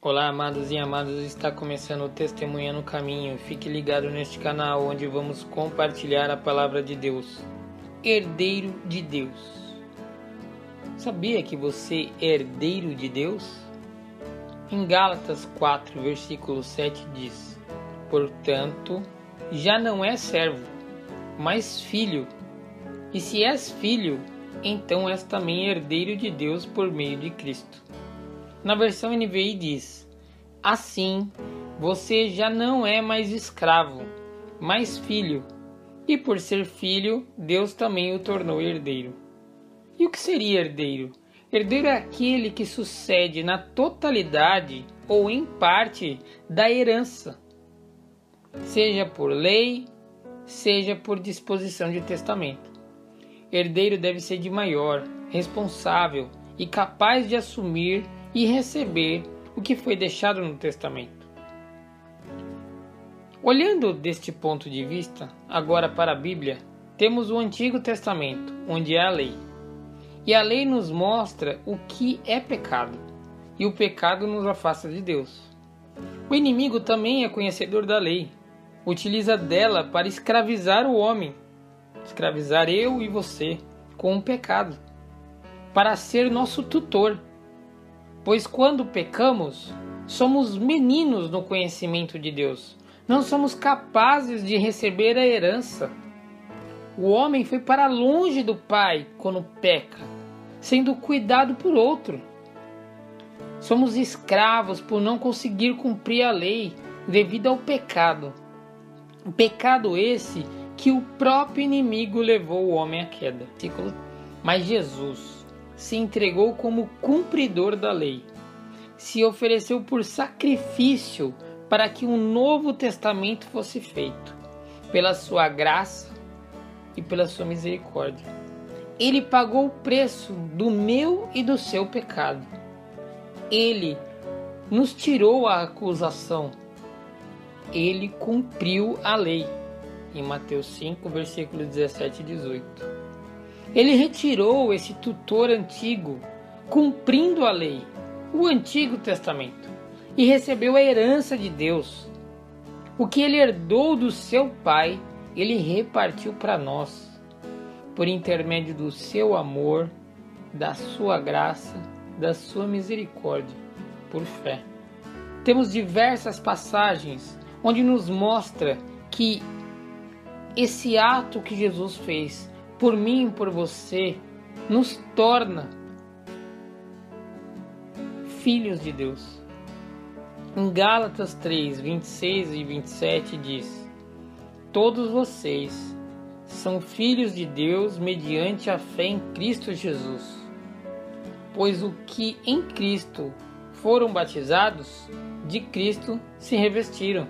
Olá, amados e amadas, está começando o Testemunha no Caminho. Fique ligado neste canal onde vamos compartilhar a palavra de Deus. Herdeiro de Deus. Sabia que você é herdeiro de Deus? Em Gálatas 4, versículo 7 diz: Portanto, já não é servo, mas filho. E se és filho, então és também herdeiro de Deus por meio de Cristo. Na versão NVI diz: Assim, você já não é mais escravo, mas filho. E por ser filho, Deus também o tornou herdeiro. E o que seria herdeiro? Herdeiro é aquele que sucede na totalidade ou em parte da herança, seja por lei, seja por disposição de testamento. Herdeiro deve ser de maior, responsável e capaz de assumir e receber o que foi deixado no testamento. Olhando deste ponto de vista, agora para a Bíblia, temos o Antigo Testamento, onde é a lei. E a lei nos mostra o que é pecado, e o pecado nos afasta de Deus. O inimigo também é conhecedor da lei, utiliza dela para escravizar o homem, escravizar eu e você com o pecado, para ser nosso tutor Pois quando pecamos, somos meninos no conhecimento de Deus. Não somos capazes de receber a herança. O homem foi para longe do Pai quando peca, sendo cuidado por outro. Somos escravos por não conseguir cumprir a lei devido ao pecado. O pecado esse que o próprio inimigo levou o homem à queda. Mas Jesus, se entregou como cumpridor da lei. Se ofereceu por sacrifício para que um novo testamento fosse feito, pela sua graça e pela sua misericórdia. Ele pagou o preço do meu e do seu pecado. Ele nos tirou a acusação. Ele cumpriu a lei. Em Mateus 5, versículos 17 e 18. Ele retirou esse tutor antigo, cumprindo a lei, o Antigo Testamento, e recebeu a herança de Deus. O que ele herdou do seu pai, ele repartiu para nós, por intermédio do seu amor, da sua graça, da sua misericórdia, por fé. Temos diversas passagens onde nos mostra que esse ato que Jesus fez por mim e por você, nos torna filhos de Deus. Em Gálatas 3, 26 e 27 diz: Todos vocês são filhos de Deus mediante a fé em Cristo Jesus. Pois o que em Cristo foram batizados, de Cristo se revestiram.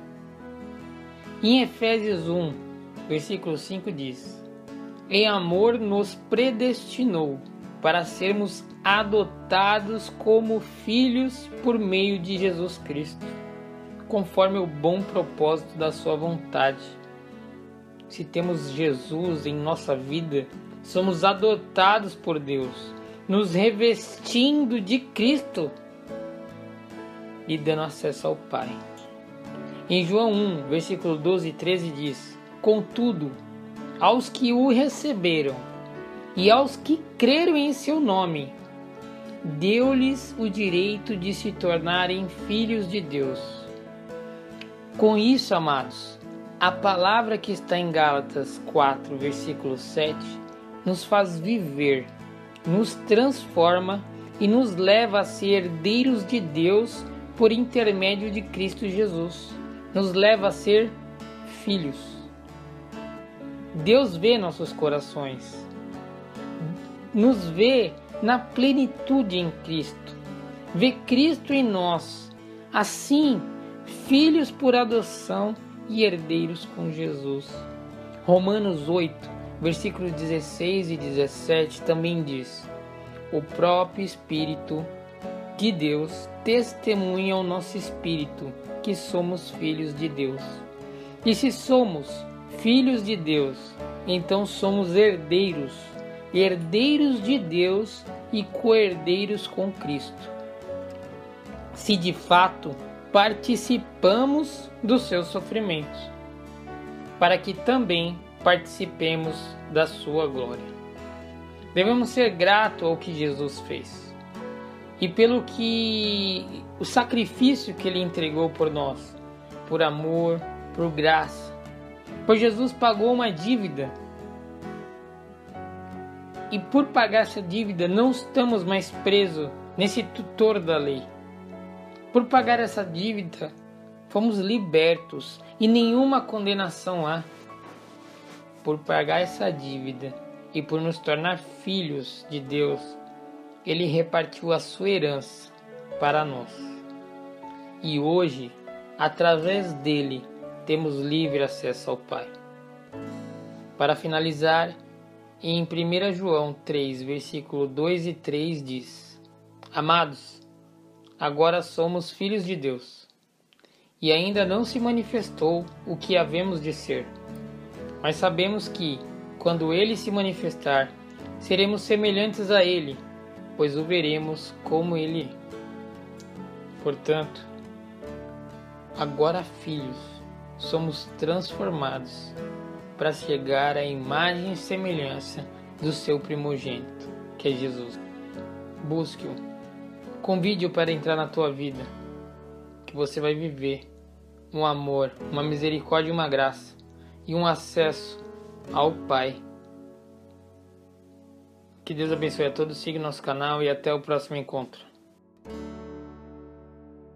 Em Efésios 1, versículo 5 diz: em amor nos predestinou para sermos adotados como filhos por meio de Jesus Cristo, conforme o bom propósito da Sua vontade. Se temos Jesus em nossa vida, somos adotados por Deus, nos revestindo de Cristo e dando acesso ao Pai. Em João 1, versículo 12 e 13 diz: Contudo, aos que o receberam e aos que creram em seu nome, deu-lhes o direito de se tornarem filhos de Deus. Com isso, amados, a palavra que está em Gálatas 4, versículo 7, nos faz viver, nos transforma e nos leva a ser herdeiros de Deus por intermédio de Cristo Jesus. Nos leva a ser filhos. Deus vê nossos corações, nos vê na plenitude em Cristo, vê Cristo em nós, assim, filhos por adoção e herdeiros com Jesus. Romanos 8, versículos 16 e 17 também diz: O próprio Espírito de Deus testemunha ao nosso espírito que somos filhos de Deus. E se somos filhos de Deus, então somos herdeiros, herdeiros de Deus e co-herdeiros com Cristo. se de fato participamos dos seus sofrimentos, para que também participemos da sua glória. Devemos ser gratos ao que Jesus fez e pelo que o sacrifício que ele entregou por nós, por amor, por graça. Pois Jesus pagou uma dívida. E por pagar essa dívida, não estamos mais presos nesse tutor da lei. Por pagar essa dívida, fomos libertos e nenhuma condenação há. Por pagar essa dívida e por nos tornar filhos de Deus, ele repartiu a sua herança para nós. E hoje, através dele, temos livre acesso ao Pai. Para finalizar, em 1 João 3, versículo 2 e 3 diz: Amados, agora somos filhos de Deus, e ainda não se manifestou o que havemos de ser. Mas sabemos que, quando ele se manifestar, seremos semelhantes a ele, pois o veremos como ele é. Portanto, agora filhos, somos transformados para chegar à imagem e semelhança do seu primogênito, que é Jesus. Busque-o, convide-o para entrar na tua vida, que você vai viver um amor, uma misericórdia e uma graça e um acesso ao Pai. Que Deus abençoe a todos, siga nosso canal e até o próximo encontro.